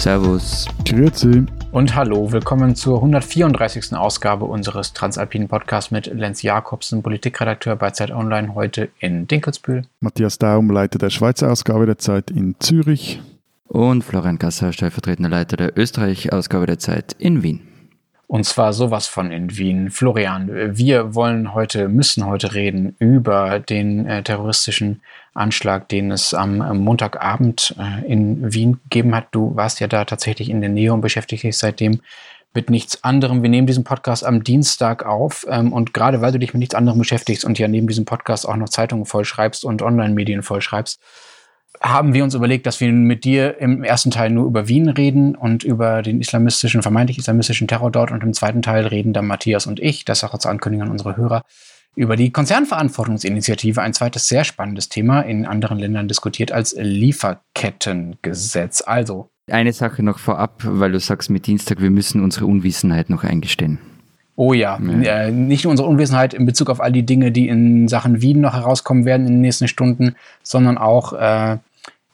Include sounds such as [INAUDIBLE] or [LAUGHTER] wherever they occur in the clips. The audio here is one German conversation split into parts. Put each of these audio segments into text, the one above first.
Servus. Grüezi. Und hallo, willkommen zur 134. Ausgabe unseres Transalpinen Podcasts mit Lenz Jakobsen, Politikredakteur bei Zeit Online, heute in Dinkelsbühl. Matthias Daum, Leiter der Schweizer Ausgabe der Zeit in Zürich. Und Florian Gasser, stellvertretender Leiter der Österreich-Ausgabe der Zeit in Wien. Und zwar sowas von in Wien. Florian, wir wollen heute, müssen heute reden über den äh, terroristischen Anschlag, den es am, am Montagabend äh, in Wien gegeben hat. Du warst ja da tatsächlich in der Nähe und beschäftigst dich seitdem mit nichts anderem. Wir nehmen diesen Podcast am Dienstag auf ähm, und gerade weil du dich mit nichts anderem beschäftigst und ja neben diesem Podcast auch noch Zeitungen vollschreibst und Online-Medien vollschreibst, haben wir uns überlegt, dass wir mit dir im ersten Teil nur über Wien reden und über den islamistischen, vermeintlich islamistischen Terror dort und im zweiten Teil reden dann Matthias und ich, das auch als Ankündigung an unsere Hörer, über die Konzernverantwortungsinitiative, ein zweites sehr spannendes Thema in anderen Ländern diskutiert als Lieferkettengesetz. Also. Eine Sache noch vorab, weil du sagst mit Dienstag, wir müssen unsere Unwissenheit noch eingestehen. Oh ja, ja. Äh, nicht nur unsere Unwissenheit in Bezug auf all die Dinge, die in Sachen Wien noch herauskommen werden in den nächsten Stunden, sondern auch äh,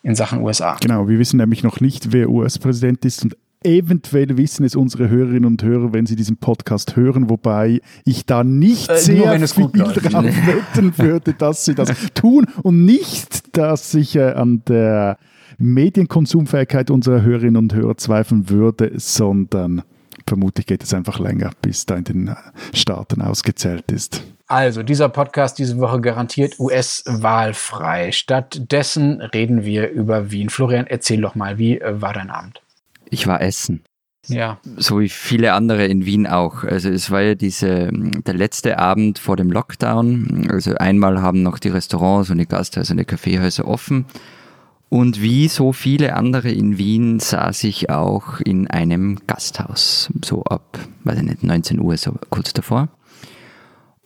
in Sachen USA. Genau, wir wissen nämlich noch nicht, wer US-Präsident ist und eventuell wissen es unsere Hörerinnen und Hörer, wenn sie diesen Podcast hören, wobei ich da nicht äh, sehr viel drauf [LAUGHS] wetten würde, dass sie das tun und nicht, dass ich äh, an der Medienkonsumfähigkeit unserer Hörerinnen und Hörer zweifeln würde, sondern vermutlich geht es einfach länger, bis da in den Staaten ausgezählt ist. Also, dieser Podcast diese Woche garantiert US-wahlfrei. Stattdessen reden wir über Wien. Florian, erzähl doch mal, wie äh, war dein Abend? Ich war essen. Ja. So wie viele andere in Wien auch. Also es war ja diese, der letzte Abend vor dem Lockdown. Also einmal haben noch die Restaurants und die Gasthäuser und die Kaffeehäuser offen. Und wie so viele andere in Wien saß ich auch in einem Gasthaus. So ab, weiß ich nicht, 19 Uhr, so kurz davor.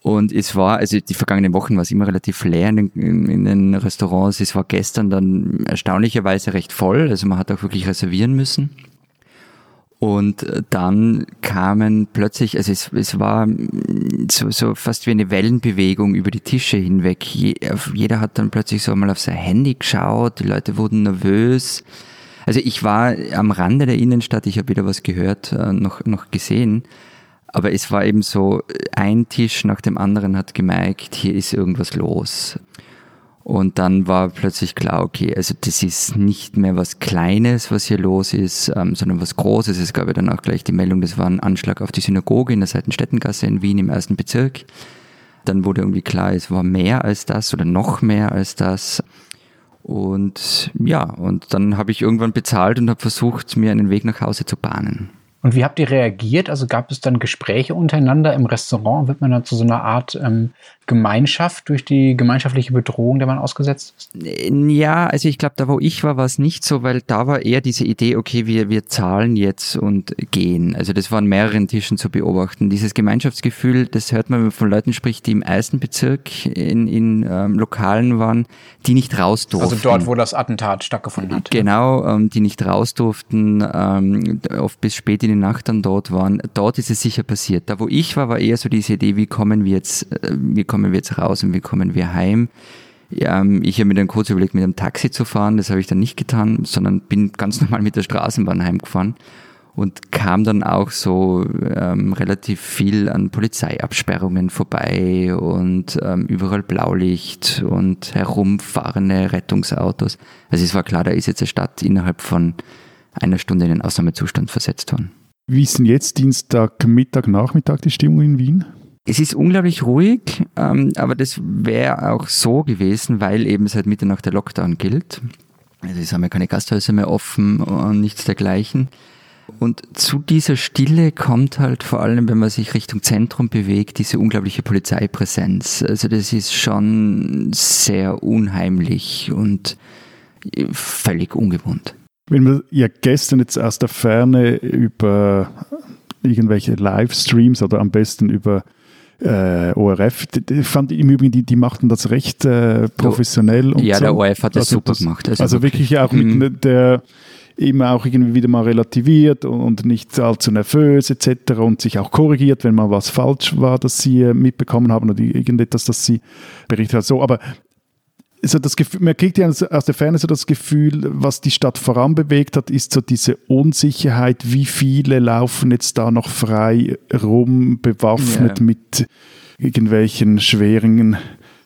Und es war, also die vergangenen Wochen war es immer relativ leer in, in, den Restaurants. Es war gestern dann erstaunlicherweise recht voll. Also man hat auch wirklich reservieren müssen. Und dann kamen plötzlich, also es, es war so, so fast wie eine Wellenbewegung über die Tische hinweg. jeder hat dann plötzlich so mal auf sein Handy geschaut, die Leute wurden nervös. Also ich war am Rande der Innenstadt, ich habe wieder was gehört, äh, noch, noch gesehen. Aber es war eben so, ein Tisch nach dem anderen hat gemerkt, hier ist irgendwas los. Und dann war plötzlich klar, okay, also das ist nicht mehr was Kleines, was hier los ist, ähm, sondern was Großes. Es gab ja dann auch gleich die Meldung, das war ein Anschlag auf die Synagoge in der Seitenstättengasse in Wien im ersten Bezirk. Dann wurde irgendwie klar, es war mehr als das oder noch mehr als das. Und ja, und dann habe ich irgendwann bezahlt und habe versucht, mir einen Weg nach Hause zu bahnen. Und wie habt ihr reagiert? Also gab es dann Gespräche untereinander im Restaurant? Wird man dann zu so einer Art ähm, Gemeinschaft durch die gemeinschaftliche Bedrohung, der man ausgesetzt ist? Ja, also ich glaube, da wo ich war, war es nicht so, weil da war eher diese Idee, okay, wir, wir zahlen jetzt und gehen. Also das war an mehreren Tischen zu beobachten. Dieses Gemeinschaftsgefühl, das hört man, wenn man von Leuten spricht, die im ersten Bezirk in, in ähm, Lokalen waren, die nicht raus durften. Also dort, wo das Attentat stattgefunden hat. Genau, ähm, die nicht raus durften, ähm, oft bis spät in die Nacht dann dort waren. Dort ist es sicher passiert. Da wo ich war, war eher so diese Idee, wie kommen wir jetzt, äh, wie kommen kommen wir jetzt raus und wie kommen wir heim. Ja, ähm, ich habe mir dann kurz überlegt, mit einem Taxi zu fahren. Das habe ich dann nicht getan, sondern bin ganz [LAUGHS] normal mit der Straßenbahn heimgefahren und kam dann auch so ähm, relativ viel an Polizeiabsperrungen vorbei und ähm, überall Blaulicht und herumfahrende Rettungsautos. Also es war klar, da ist jetzt eine Stadt innerhalb von einer Stunde in den Ausnahmezustand versetzt worden. Wie ist denn jetzt Dienstag, Mittag, Nachmittag die Stimmung in Wien? Es ist unglaublich ruhig, ähm, aber das wäre auch so gewesen, weil eben seit Mitternacht der Lockdown gilt. Also es haben ja keine Gasthäuser mehr offen und nichts dergleichen. Und zu dieser Stille kommt halt vor allem, wenn man sich Richtung Zentrum bewegt, diese unglaubliche Polizeipräsenz. Also das ist schon sehr unheimlich und völlig ungewohnt. Wenn man ja gestern jetzt aus der Ferne über irgendwelche Livestreams oder am besten über äh, ORF, die, fand im Übrigen, die, die machten das recht äh, professionell. Und ja, so. der ORF hat das also super das, gemacht. Also, also wirklich, wirklich auch mit mhm. der immer auch irgendwie wieder mal relativiert und nicht allzu nervös etc. und sich auch korrigiert, wenn mal was falsch war, dass sie äh, mitbekommen haben oder irgendetwas, das sie berichtet hat. So, aber so das Gefühl, man kriegt ja aus der Ferne so das Gefühl, was die Stadt voranbewegt hat, ist so diese Unsicherheit, wie viele laufen jetzt da noch frei rum, bewaffnet yeah. mit irgendwelchen schweren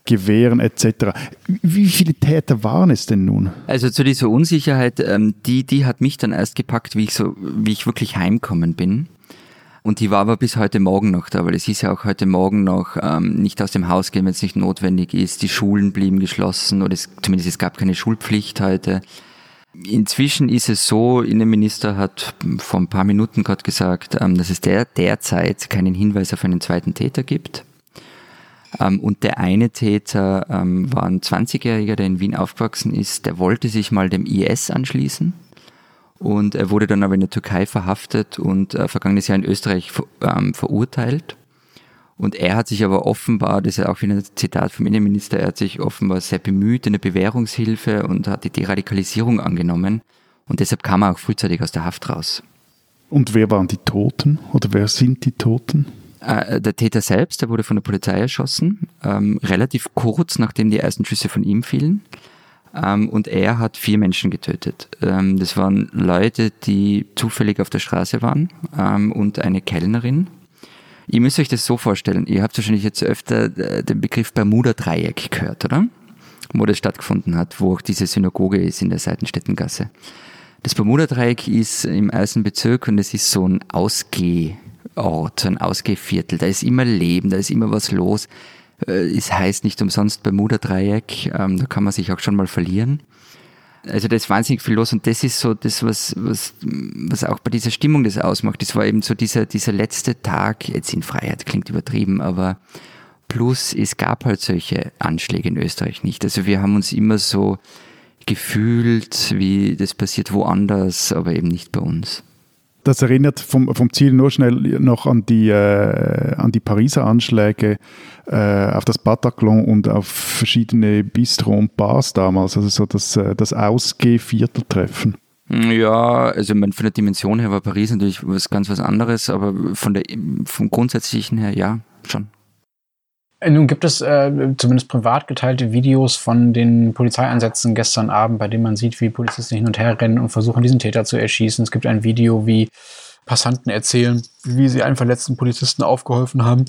Gewehren etc. Wie viele Täter waren es denn nun? Also zu dieser Unsicherheit, ähm, die, die hat mich dann erst gepackt, wie ich so, wie ich wirklich heimkommen bin. Und die war aber bis heute Morgen noch da, weil es hieß ja auch heute Morgen noch, ähm, nicht aus dem Haus gehen, wenn es nicht notwendig ist. Die Schulen blieben geschlossen oder es, zumindest es gab keine Schulpflicht heute. Inzwischen ist es so, Innenminister hat vor ein paar Minuten gerade gesagt, ähm, dass es der, derzeit keinen Hinweis auf einen zweiten Täter gibt. Ähm, und der eine Täter ähm, war ein 20-Jähriger, der in Wien aufgewachsen ist, der wollte sich mal dem IS anschließen und er wurde dann aber in der Türkei verhaftet und äh, vergangenes Jahr in Österreich ähm, verurteilt. Und er hat sich aber offenbar, das ist ja auch wieder ein Zitat vom Innenminister, er hat sich offenbar sehr bemüht in der Bewährungshilfe und hat die Deradikalisierung angenommen. Und deshalb kam er auch frühzeitig aus der Haft raus. Und wer waren die Toten oder wer sind die Toten? Äh, der Täter selbst, der wurde von der Polizei erschossen, ähm, relativ kurz nachdem die ersten Schüsse von ihm fielen. Ähm, und er hat vier Menschen getötet. Ähm, das waren Leute, die zufällig auf der Straße waren ähm, und eine Kellnerin. Ihr müsst euch das so vorstellen, ihr habt wahrscheinlich jetzt öfter äh, den Begriff Bermuda-Dreieck gehört, oder? Wo das stattgefunden hat, wo auch diese Synagoge ist in der Seitenstättengasse. Das Bermuda-Dreieck ist im ersten Bezirk und es ist so ein Ausgehort, so ein Ausgehviertel. Da ist immer Leben, da ist immer was los. Äh, es heißt nicht umsonst Bermuda-Dreieck, ähm, da kann man sich auch schon mal verlieren. Also da ist wahnsinnig viel los und das ist so das, was, was, was auch bei dieser Stimmung das ausmacht. Das war eben so dieser, dieser letzte Tag, jetzt in Freiheit klingt übertrieben, aber plus es gab halt solche Anschläge in Österreich nicht. Also wir haben uns immer so gefühlt, wie das passiert woanders, aber eben nicht bei uns. Das erinnert vom, vom Ziel nur schnell noch an die, äh, an die Pariser Anschläge äh, auf das Bataclan und auf verschiedene Bistro und Bars damals, also so das, äh, das Ausgeh-Vierteltreffen. Ja, also von der Dimension her war Paris natürlich was ganz was anderes, aber von der, vom Grundsätzlichen her ja, schon. Äh, nun gibt es äh, zumindest privat geteilte Videos von den Polizeieinsätzen gestern Abend, bei denen man sieht, wie Polizisten hin und her rennen und versuchen, diesen Täter zu erschießen. Es gibt ein Video, wie Passanten erzählen, wie sie einen verletzten Polizisten aufgeholfen haben.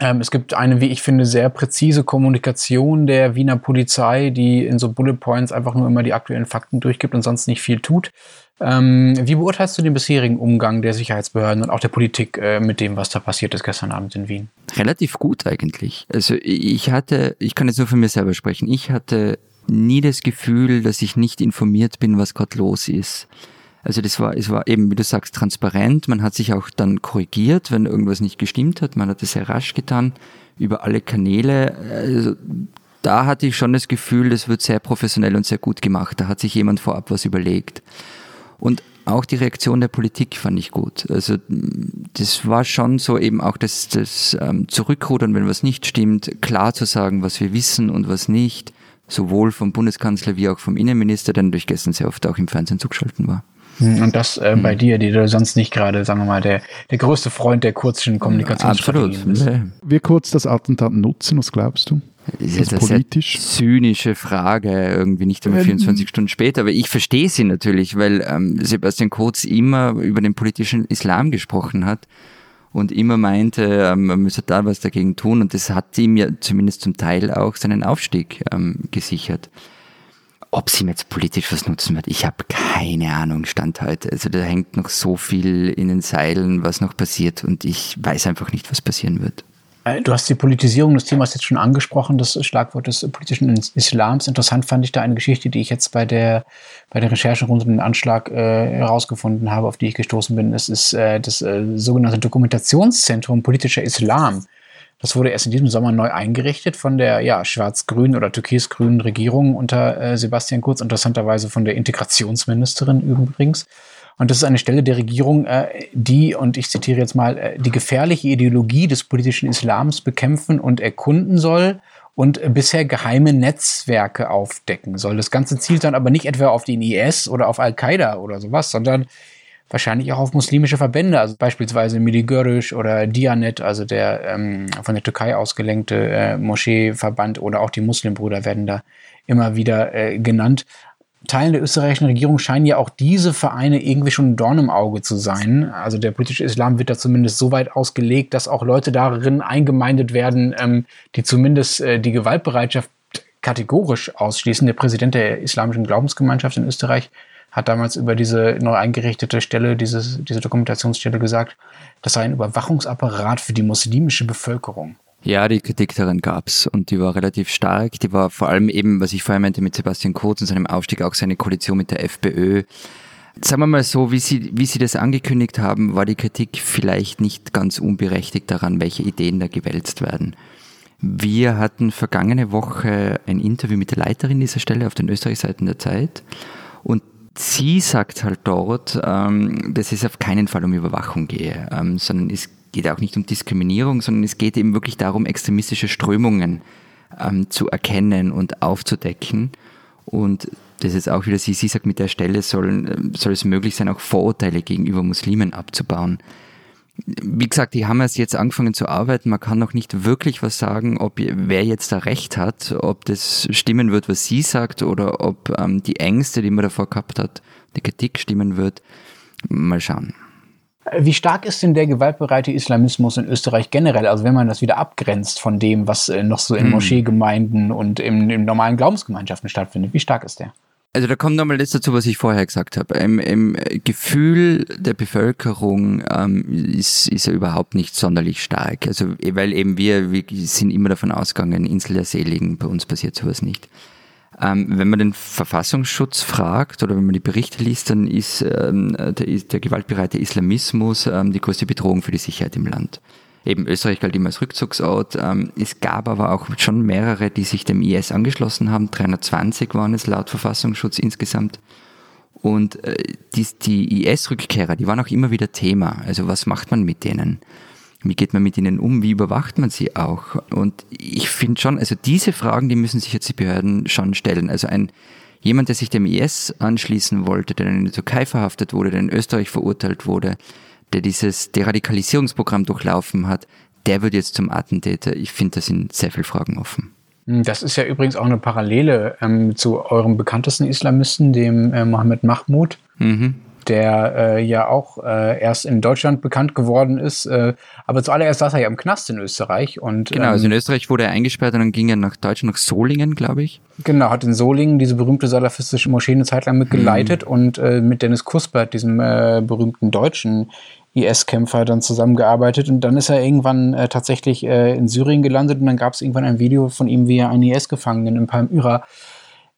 Ähm, es gibt eine, wie ich finde, sehr präzise Kommunikation der Wiener Polizei, die in so Bullet Points einfach nur immer die aktuellen Fakten durchgibt und sonst nicht viel tut. Ähm, wie beurteilst du den bisherigen Umgang der Sicherheitsbehörden und auch der Politik äh, mit dem, was da passiert ist gestern Abend in Wien? Relativ gut eigentlich. Also ich hatte, ich kann jetzt nur von mir selber sprechen, ich hatte nie das Gefühl, dass ich nicht informiert bin, was gerade los ist. Also das war, es war eben, wie du sagst, transparent. Man hat sich auch dann korrigiert, wenn irgendwas nicht gestimmt hat. Man hat es sehr rasch getan über alle Kanäle. Also da hatte ich schon das Gefühl, das wird sehr professionell und sehr gut gemacht. Da hat sich jemand vorab was überlegt. Und auch die Reaktion der Politik fand ich gut. Also das war schon so eben auch das, das ähm, Zurückrudern, wenn was nicht stimmt, klar zu sagen, was wir wissen und was nicht, sowohl vom Bundeskanzler wie auch vom Innenminister, der durch gestern sehr oft auch im Fernsehen zugeschaltet war. Hm, und das äh, bei hm. dir, die du sonst nicht gerade, sagen wir mal, der, der größte Freund der kurzen Kommunikationsstrategien bist. Wir kurz das Attentat nutzen, was glaubst du? Das ist jetzt eine politisch? sehr zynische Frage, irgendwie nicht einmal 24 Stunden später, aber ich verstehe sie natürlich, weil ähm, Sebastian Kurz immer über den politischen Islam gesprochen hat und immer meinte, ähm, man müsse da was dagegen tun und das hat ihm ja zumindest zum Teil auch seinen Aufstieg ähm, gesichert. Ob sie mir jetzt politisch was nutzen wird, ich habe keine Ahnung, Stand heute. Also da hängt noch so viel in den Seilen, was noch passiert und ich weiß einfach nicht, was passieren wird. Äh, du hast die Politisierung des Themas jetzt schon angesprochen, das Schlagwort des politischen Islams. Interessant fand ich da eine Geschichte, die ich jetzt bei der, bei der Recherche rund um den Anschlag äh, herausgefunden habe, auf die ich gestoßen bin. Es ist äh, das äh, sogenannte Dokumentationszentrum politischer Islam. Das wurde erst in diesem Sommer neu eingerichtet von der ja, schwarz-grünen oder türkis-grünen Regierung unter äh, Sebastian Kurz, interessanterweise von der Integrationsministerin übrigens. Und das ist eine Stelle der Regierung, äh, die, und ich zitiere jetzt mal, äh, die gefährliche Ideologie des politischen Islams bekämpfen und erkunden soll und bisher geheime Netzwerke aufdecken soll. Das Ganze zielt dann aber nicht etwa auf den IS oder auf Al-Qaida oder sowas, sondern wahrscheinlich auch auf muslimische Verbände, also beispielsweise Mili Görüş oder Dianet, also der ähm, von der Türkei ausgelenkte äh, Moscheeverband oder auch die Muslimbrüder werden da immer wieder äh, genannt. Teilen der österreichischen Regierung scheinen ja auch diese Vereine irgendwie schon ein Dorn im Auge zu sein. Also der politische Islam wird da zumindest so weit ausgelegt, dass auch Leute darin eingemeindet werden, ähm, die zumindest äh, die Gewaltbereitschaft kategorisch ausschließen. Der Präsident der Islamischen Glaubensgemeinschaft in Österreich hat damals über diese neu eingerichtete Stelle, dieses, diese Dokumentationsstelle gesagt, das sei ein Überwachungsapparat für die muslimische Bevölkerung. Ja, die Kritik daran gab's und die war relativ stark. Die war vor allem eben, was ich vorher meinte mit Sebastian Kurz und seinem Aufstieg, auch seine Koalition mit der FPÖ. Sagen wir mal so, wie Sie, wie Sie das angekündigt haben, war die Kritik vielleicht nicht ganz unberechtigt daran, welche Ideen da gewälzt werden. Wir hatten vergangene Woche ein Interview mit der Leiterin dieser Stelle auf den Österreichseiten der Zeit und sie sagt halt dort, ähm, dass es auf keinen Fall um Überwachung gehe, ähm, sondern es geht auch nicht um Diskriminierung, sondern es geht eben wirklich darum, extremistische Strömungen ähm, zu erkennen und aufzudecken. Und das ist auch wieder, sie, sie sagt, mit der Stelle soll, soll es möglich sein, auch Vorurteile gegenüber Muslimen abzubauen. Wie gesagt, die haben erst jetzt angefangen zu arbeiten. Man kann noch nicht wirklich was sagen, ob wer jetzt da recht hat, ob das stimmen wird, was sie sagt, oder ob ähm, die Ängste, die man davor gehabt hat, die Kritik stimmen wird. Mal schauen. Wie stark ist denn der gewaltbereite Islamismus in Österreich generell? Also wenn man das wieder abgrenzt von dem, was äh, noch so in hm. Moscheegemeinden und in, in normalen Glaubensgemeinschaften stattfindet, wie stark ist der? Also da kommt nochmal das dazu, was ich vorher gesagt habe. Im, im Gefühl der Bevölkerung ähm, ist, ist er überhaupt nicht sonderlich stark. Also weil eben wir, wir sind immer davon ausgegangen, Insel der Seligen, bei uns passiert sowas nicht. Ähm, wenn man den Verfassungsschutz fragt oder wenn man die Berichte liest, dann ist ähm, der, der gewaltbereite Islamismus ähm, die größte Bedrohung für die Sicherheit im Land. Eben Österreich galt immer als Rückzugsort. Es gab aber auch schon mehrere, die sich dem IS angeschlossen haben. 320 waren es laut Verfassungsschutz insgesamt. Und äh, die, die IS-Rückkehrer, die waren auch immer wieder Thema. Also was macht man mit denen? Wie geht man mit ihnen um? Wie überwacht man sie auch? Und ich finde schon, also diese Fragen, die müssen sich jetzt die Behörden schon stellen. Also ein jemand, der sich dem IS anschließen wollte, der in der Türkei verhaftet wurde, der in Österreich verurteilt wurde, der dieses Deradikalisierungsprogramm durchlaufen hat, der wird jetzt zum Attentäter. Ich finde, da sind sehr viele Fragen offen. Hm, das ist ja übrigens auch eine Parallele ähm, zu eurem bekanntesten Islamisten, dem äh, Mohammed Mahmoud. Mhm der äh, ja auch äh, erst in Deutschland bekannt geworden ist. Äh, aber zuallererst saß er ja im Knast in Österreich. Und, genau, also in ähm, Österreich wurde er eingesperrt und dann ging er nach Deutschland, nach Solingen, glaube ich. Genau, hat in Solingen diese berühmte salafistische Moschee eine Zeit lang mitgeleitet mhm. und äh, mit Dennis Kuspert, diesem äh, berühmten deutschen IS-Kämpfer dann zusammengearbeitet und dann ist er irgendwann äh, tatsächlich äh, in Syrien gelandet und dann gab es irgendwann ein Video von ihm, wie er einen IS-Gefangenen in Palmyra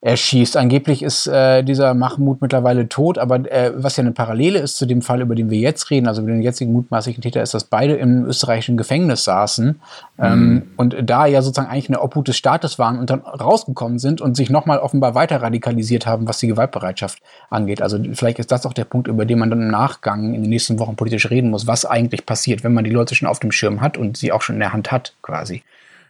erschießt. Angeblich ist äh, dieser Mahmoud mittlerweile tot, aber äh, was ja eine Parallele ist zu dem Fall, über den wir jetzt reden, also über den jetzigen mutmaßlichen Täter, ist, dass beide im österreichischen Gefängnis saßen ähm, mhm. und da ja sozusagen eigentlich eine Obhut des Staates waren und dann rausgekommen sind und sich nochmal offenbar weiter radikalisiert haben, was die Gewaltbereitschaft angeht. Also vielleicht ist das auch der Punkt, über den man dann im Nachgang in den nächsten Wochen politisch reden muss, was eigentlich passiert, wenn man die Leute schon auf dem Schirm hat und sie auch schon in der Hand hat, quasi.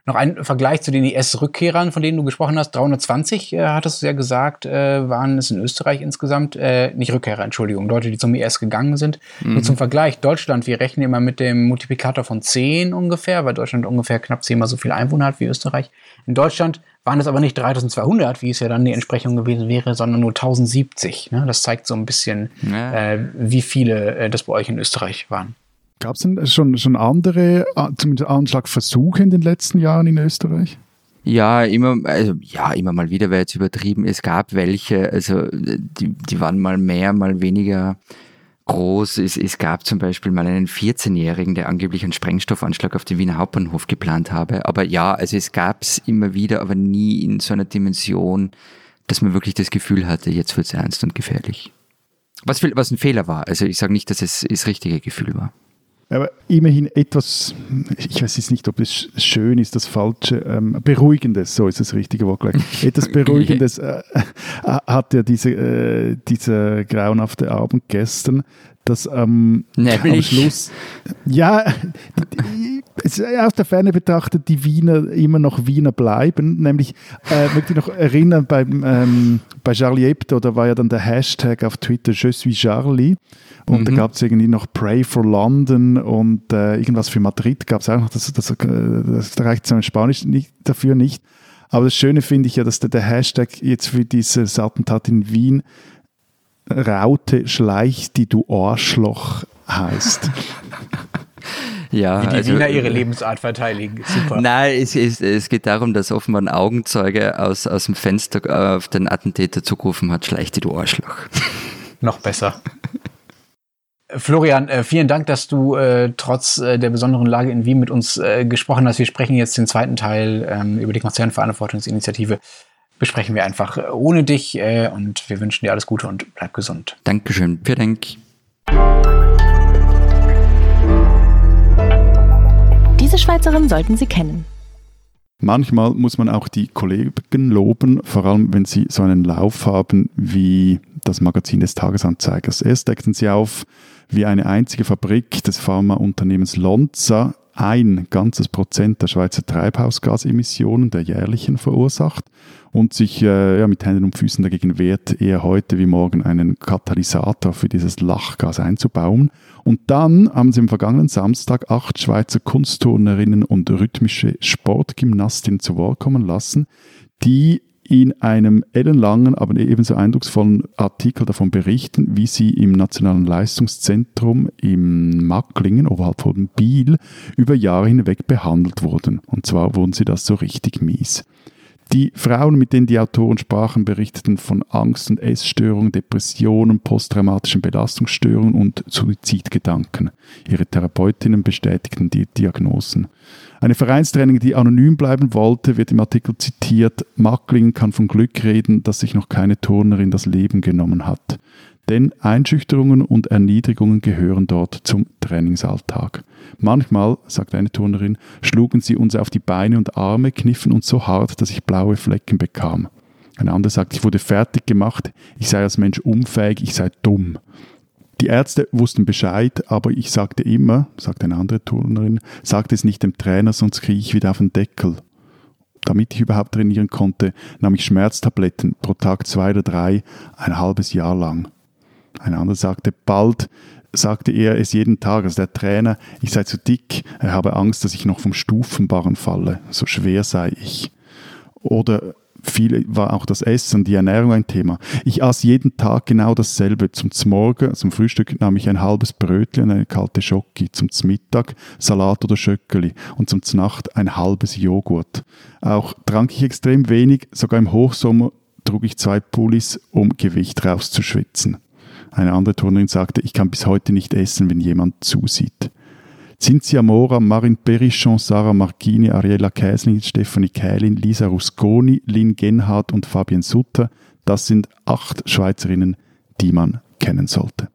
Noch ein Vergleich zu den IS-Rückkehrern, von denen du gesprochen hast. 320, äh, hattest du ja gesagt, äh, waren es in Österreich insgesamt. Äh, nicht Rückkehrer, Entschuldigung, Leute, die zum IS gegangen sind. Mhm. Nur zum Vergleich, Deutschland, wir rechnen immer mit dem Multiplikator von 10 ungefähr, weil Deutschland ungefähr knapp zehnmal so viele Einwohner hat wie Österreich. In Deutschland waren es aber nicht 3200, wie es ja dann die Entsprechung gewesen wäre, sondern nur 1070. Ne? Das zeigt so ein bisschen, ja. äh, wie viele äh, das bei euch in Österreich waren. Gab es denn schon, schon andere, zumindest Anschlagversuche in den letzten Jahren in Österreich? Ja, immer, also ja, immer mal wieder wäre jetzt übertrieben. Es gab welche, also die, die waren mal mehr, mal weniger groß. Es, es gab zum Beispiel mal einen 14-Jährigen, der angeblich einen Sprengstoffanschlag auf den Wiener Hauptbahnhof geplant habe. Aber ja, also es gab es immer wieder, aber nie in so einer Dimension, dass man wirklich das Gefühl hatte, jetzt wird es ernst und gefährlich. Was, was ein Fehler war. Also ich sage nicht, dass es das richtige Gefühl war. Aber immerhin etwas, ich weiß jetzt nicht, ob es schön ist, das falsche, ähm, beruhigendes, so ist das richtige Wort gleich. Etwas [LAUGHS] beruhigendes äh, äh, hat ja diese, äh, dieser grauenhafte Abend gestern, dass ähm, am Schluss, ja, aus der Ferne betrachtet, die Wiener immer noch Wiener bleiben. Nämlich, äh, möchte ich noch erinnern, beim, ähm, bei Charlie Hebdo, da war ja dann der Hashtag auf Twitter Je suis Charlie. Und mhm. da gab es irgendwie noch Pray for London und äh, irgendwas für Madrid gab es auch noch. Das, das, das, das reicht zum Spanisch nicht, dafür nicht. Aber das Schöne finde ich ja, dass der, der Hashtag jetzt für dieses Attentat in Wien Raute schleicht, die du Arschloch heißt. [LAUGHS] Ja, Wie die also, Wiener ihre Lebensart verteidigen. Super. Nein, es, es, es geht darum, dass offenbar ein Augenzeuge aus, aus dem Fenster auf den Attentäter zugerufen hat, schleich die du Arschloch. Noch besser. [LAUGHS] Florian, äh, vielen Dank, dass du äh, trotz äh, der besonderen Lage in Wien mit uns äh, gesprochen hast. Wir sprechen jetzt den zweiten Teil ähm, über die Konzernverantwortungsinitiative. Besprechen wir einfach äh, ohne dich äh, und wir wünschen dir alles Gute und bleib gesund. Dankeschön. Vielen Dank. Diese Schweizerin sollten Sie kennen. Manchmal muss man auch die Kollegen loben, vor allem wenn sie so einen Lauf haben wie das Magazin des Tagesanzeigers. Erst deckten sie auf, wie eine einzige Fabrik des Pharmaunternehmens Lonza ein ganzes Prozent der Schweizer Treibhausgasemissionen der jährlichen verursacht und sich äh, ja, mit Händen und Füßen dagegen wehrt, eher heute wie morgen einen Katalysator für dieses Lachgas einzubauen. Und dann haben sie am vergangenen Samstag acht Schweizer Kunstturnerinnen und rhythmische Sportgymnastinnen zu Wort kommen lassen, die in einem ellenlangen, aber ebenso eindrucksvollen Artikel davon berichten, wie sie im Nationalen Leistungszentrum im Macklingen, oberhalb von Biel, über Jahre hinweg behandelt wurden. Und zwar wurden sie das so richtig mies. Die Frauen, mit denen die Autoren sprachen, berichteten von Angst- und Essstörungen, Depressionen, posttraumatischen Belastungsstörungen und Suizidgedanken. Ihre Therapeutinnen bestätigten die Diagnosen. Eine Vereinstraining, die anonym bleiben wollte, wird im Artikel zitiert. Mackling kann von Glück reden, dass sich noch keine Turnerin das Leben genommen hat. Denn Einschüchterungen und Erniedrigungen gehören dort zum Trainingsalltag. Manchmal, sagt eine Turnerin, schlugen sie uns auf die Beine und Arme, kniffen uns so hart, dass ich blaue Flecken bekam. Ein anderer sagt, ich wurde fertig gemacht, ich sei als Mensch unfähig, ich sei dumm. Die Ärzte wussten Bescheid, aber ich sagte immer, sagt eine andere Turnerin, sagte es nicht dem Trainer, sonst kriege ich wieder auf den Deckel. Damit ich überhaupt trainieren konnte, nahm ich Schmerztabletten pro Tag zwei oder drei, ein halbes Jahr lang. Ein anderer sagte, bald sagte er es jeden Tag, also der Trainer, ich sei zu dick, er habe Angst, dass ich noch vom Stufenbarren falle, so schwer sei ich. Oder viel war auch das Essen, die Ernährung ein Thema. Ich aß jeden Tag genau dasselbe. Zum Morgen, zum Frühstück nahm ich ein halbes Brötchen und eine kalte Schoki. Zum Mittag Salat oder Schöckeli. Und zum Nacht ein halbes Joghurt. Auch trank ich extrem wenig. Sogar im Hochsommer trug ich zwei Pullis, um Gewicht rauszuschwitzen. Eine andere Turnerin sagte, ich kann bis heute nicht essen, wenn jemand zusieht. Cinzia Mora, Marin Perichon, Sarah Marchini, Ariella Käsling, Stefanie Kählin, Lisa Rusconi, Lynn Genhardt und Fabienne Sutter, das sind acht Schweizerinnen, die man kennen sollte.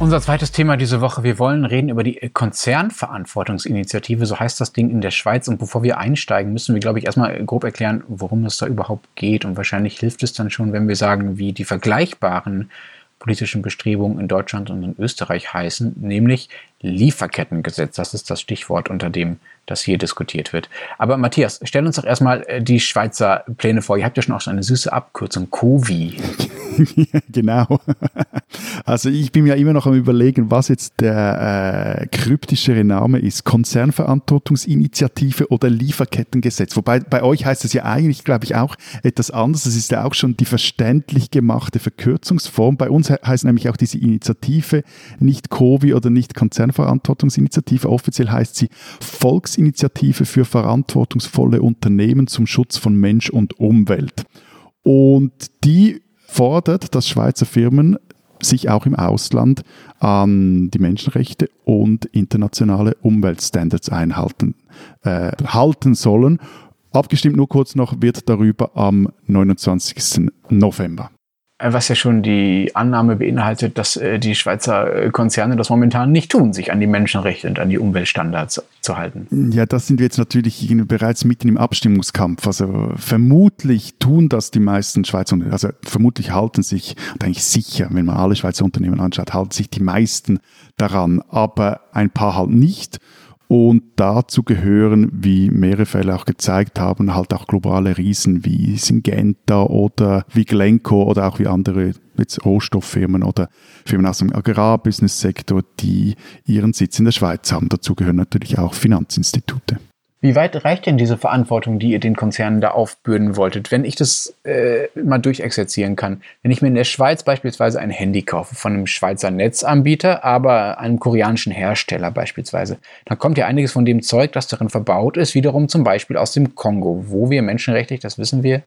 Unser zweites Thema diese Woche. Wir wollen reden über die Konzernverantwortungsinitiative. So heißt das Ding in der Schweiz. Und bevor wir einsteigen, müssen wir, glaube ich, erstmal grob erklären, worum es da überhaupt geht. Und wahrscheinlich hilft es dann schon, wenn wir sagen, wie die vergleichbaren politischen Bestrebungen in Deutschland und in Österreich heißen, nämlich Lieferkettengesetz. Das ist das Stichwort, unter dem das hier diskutiert wird. Aber Matthias, stell uns doch erstmal äh, die Schweizer Pläne vor. Ihr habt ja schon auch so eine süße Abkürzung, COVI. [LAUGHS] genau. Also ich bin ja immer noch am überlegen, was jetzt der äh, kryptischere Name ist. Konzernverantwortungsinitiative oder Lieferkettengesetz. Wobei bei euch heißt es ja eigentlich, glaube ich, auch etwas anderes. Das ist ja auch schon die verständlich gemachte Verkürzungsform. Bei uns heißt nämlich auch diese Initiative nicht COVI oder nicht Konzernverantwortungsinitiative. Offiziell heißt sie Volksinitiative für verantwortungsvolle Unternehmen zum Schutz von Mensch und Umwelt. Und die fordert, dass Schweizer Firmen sich auch im Ausland an die Menschenrechte und internationale Umweltstandards einhalten äh, halten sollen. Abgestimmt nur kurz noch wird darüber am 29. November was ja schon die Annahme beinhaltet, dass äh, die Schweizer äh, Konzerne das momentan nicht tun, sich an die Menschenrechte und an die Umweltstandards zu halten. Ja, das sind wir jetzt natürlich bereits mitten im Abstimmungskampf. Also vermutlich tun das die meisten Schweizer Unternehmen, also vermutlich halten sich, und eigentlich sicher, wenn man alle Schweizer Unternehmen anschaut, halten sich die meisten daran, aber ein paar halt nicht. Und dazu gehören, wie mehrere Fälle auch gezeigt haben, halt auch globale Riesen wie Syngenta oder wie Glencore oder auch wie andere jetzt Rohstofffirmen oder Firmen aus dem Agrarbusiness-Sektor, die ihren Sitz in der Schweiz haben. Dazu gehören natürlich auch Finanzinstitute. Wie weit reicht denn diese Verantwortung, die ihr den Konzernen da aufbürden wolltet? Wenn ich das äh, mal durchexerzieren kann, wenn ich mir in der Schweiz beispielsweise ein Handy kaufe von einem Schweizer Netzanbieter, aber einem koreanischen Hersteller beispielsweise, dann kommt ja einiges von dem Zeug, das darin verbaut ist, wiederum zum Beispiel aus dem Kongo, wo wir menschenrechtlich, das wissen wir,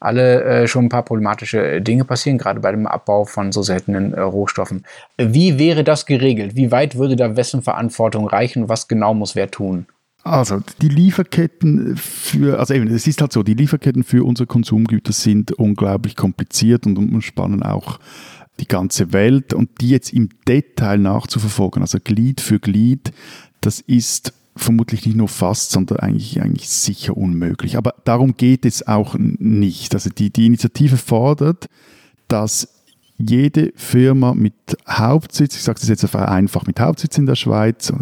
alle äh, schon ein paar problematische Dinge passieren, gerade bei dem Abbau von so seltenen äh, Rohstoffen. Wie wäre das geregelt? Wie weit würde da wessen Verantwortung reichen? Was genau muss wer tun? Also die Lieferketten für, also eben, es ist halt so, die Lieferketten für unsere Konsumgüter sind unglaublich kompliziert und umspannen auch die ganze Welt und die jetzt im Detail nachzuverfolgen, also Glied für Glied, das ist vermutlich nicht nur fast, sondern eigentlich, eigentlich sicher unmöglich. Aber darum geht es auch nicht. Also die, die Initiative fordert, dass jede Firma mit Hauptsitz, ich sage das jetzt einfach mit Hauptsitz in der Schweiz,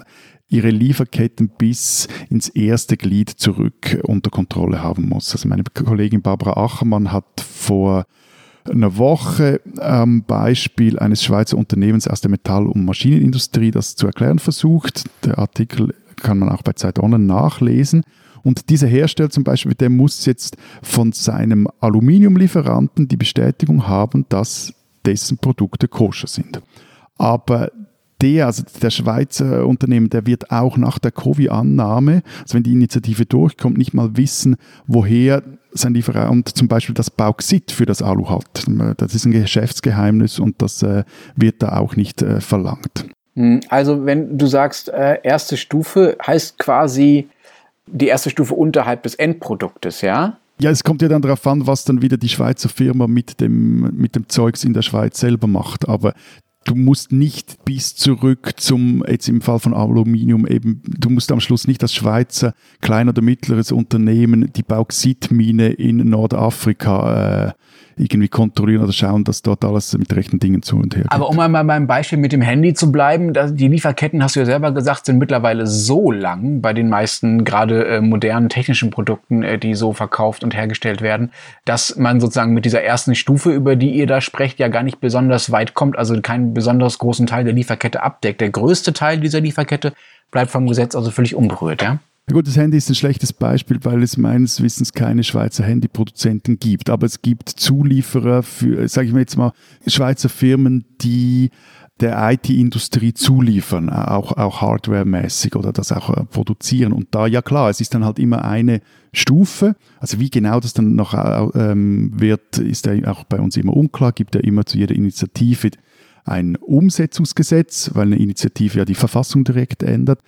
ihre Lieferketten bis ins erste Glied zurück unter Kontrolle haben muss. Also meine Kollegin Barbara Achermann hat vor einer Woche am Beispiel eines Schweizer Unternehmens aus der Metall- und Maschinenindustrie das zu erklären versucht. Der Artikel kann man auch bei Zeit Online nachlesen. Und dieser Hersteller zum Beispiel, der muss jetzt von seinem Aluminiumlieferanten die Bestätigung haben, dass dessen Produkte koscher sind. Aber der, also der Schweizer Unternehmen, der wird auch nach der Covid-Annahme, also wenn die Initiative durchkommt, nicht mal wissen, woher sein Lieferant zum Beispiel das Bauxit für das Alu hat. Das ist ein Geschäftsgeheimnis und das äh, wird da auch nicht äh, verlangt. Hm, also wenn du sagst, äh, erste Stufe heißt quasi die erste Stufe unterhalb des Endproduktes, ja? Ja, es kommt ja dann darauf an, was dann wieder die Schweizer Firma mit dem, mit dem Zeugs in der Schweiz selber macht. Aber du musst nicht bis zurück zum, jetzt im Fall von Aluminium eben, du musst am Schluss nicht als Schweizer klein oder mittleres Unternehmen die Bauxitmine in Nordafrika äh, irgendwie kontrollieren oder schauen, dass dort alles mit rechten Dingen zu und her geht. Aber um einmal beim Beispiel mit dem Handy zu bleiben, die Lieferketten, hast du ja selber gesagt, sind mittlerweile so lang bei den meisten gerade äh, modernen technischen Produkten, äh, die so verkauft und hergestellt werden, dass man sozusagen mit dieser ersten Stufe, über die ihr da sprecht, ja gar nicht besonders weit kommt, also keinen besonders großen Teil der Lieferkette abdeckt. Der größte Teil dieser Lieferkette bleibt vom Gesetz also völlig unberührt, ja? Ja gut, das Handy ist ein schlechtes Beispiel, weil es meines Wissens keine Schweizer Handyproduzenten gibt. Aber es gibt Zulieferer für, sage ich mal jetzt mal, Schweizer Firmen, die der IT-Industrie zuliefern, auch, auch hardwaremäßig oder das auch äh, produzieren. Und da, ja klar, es ist dann halt immer eine Stufe. Also wie genau das dann noch äh, ähm, wird, ist ja auch bei uns immer unklar. Gibt ja immer zu jeder Initiative ein Umsetzungsgesetz, weil eine Initiative ja die Verfassung direkt ändert.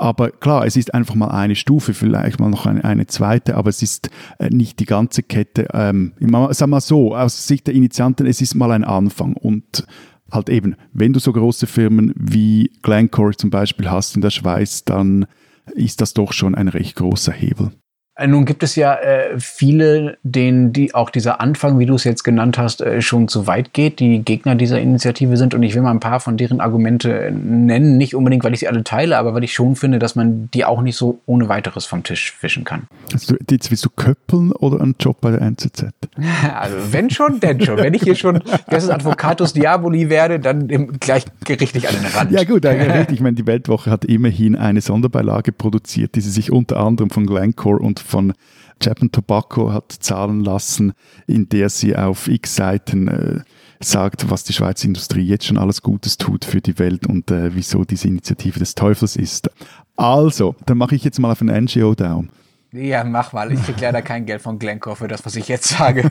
Aber klar, es ist einfach mal eine Stufe, vielleicht mal noch eine, eine zweite, aber es ist äh, nicht die ganze Kette. Ähm, sag mal so, aus Sicht der Initianten, es ist mal ein Anfang und halt eben, wenn du so große Firmen wie Glencore zum Beispiel hast in der Schweiz, dann ist das doch schon ein recht großer Hebel. Äh, nun gibt es ja äh, viele, denen die auch dieser Anfang, wie du es jetzt genannt hast, äh, schon zu weit geht, die Gegner dieser Initiative sind. Und ich will mal ein paar von deren Argumente äh, nennen. Nicht unbedingt, weil ich sie alle teile, aber weil ich schon finde, dass man die auch nicht so ohne weiteres vom Tisch fischen kann. Also jetzt willst du köppeln oder einen Job bei der NZZ? [LAUGHS] Also wenn schon, denn schon. Wenn ich hier schon das Advocatus Diaboli werde, dann gleich richtig an den Rand. Ja gut, [LAUGHS] richtig. Ich meine, die Weltwoche hat immerhin eine Sonderbeilage produziert, die sie sich unter anderem von Glencore und von Japan Tobacco hat zahlen lassen, in der sie auf x Seiten äh, sagt, was die Schweizer Industrie jetzt schon alles Gutes tut für die Welt und äh, wieso diese Initiative des Teufels ist. Also, dann mache ich jetzt mal auf ein NGO down. Ja, mach mal. Ich krieg leider kein Geld von Glencore für das, was ich jetzt sage.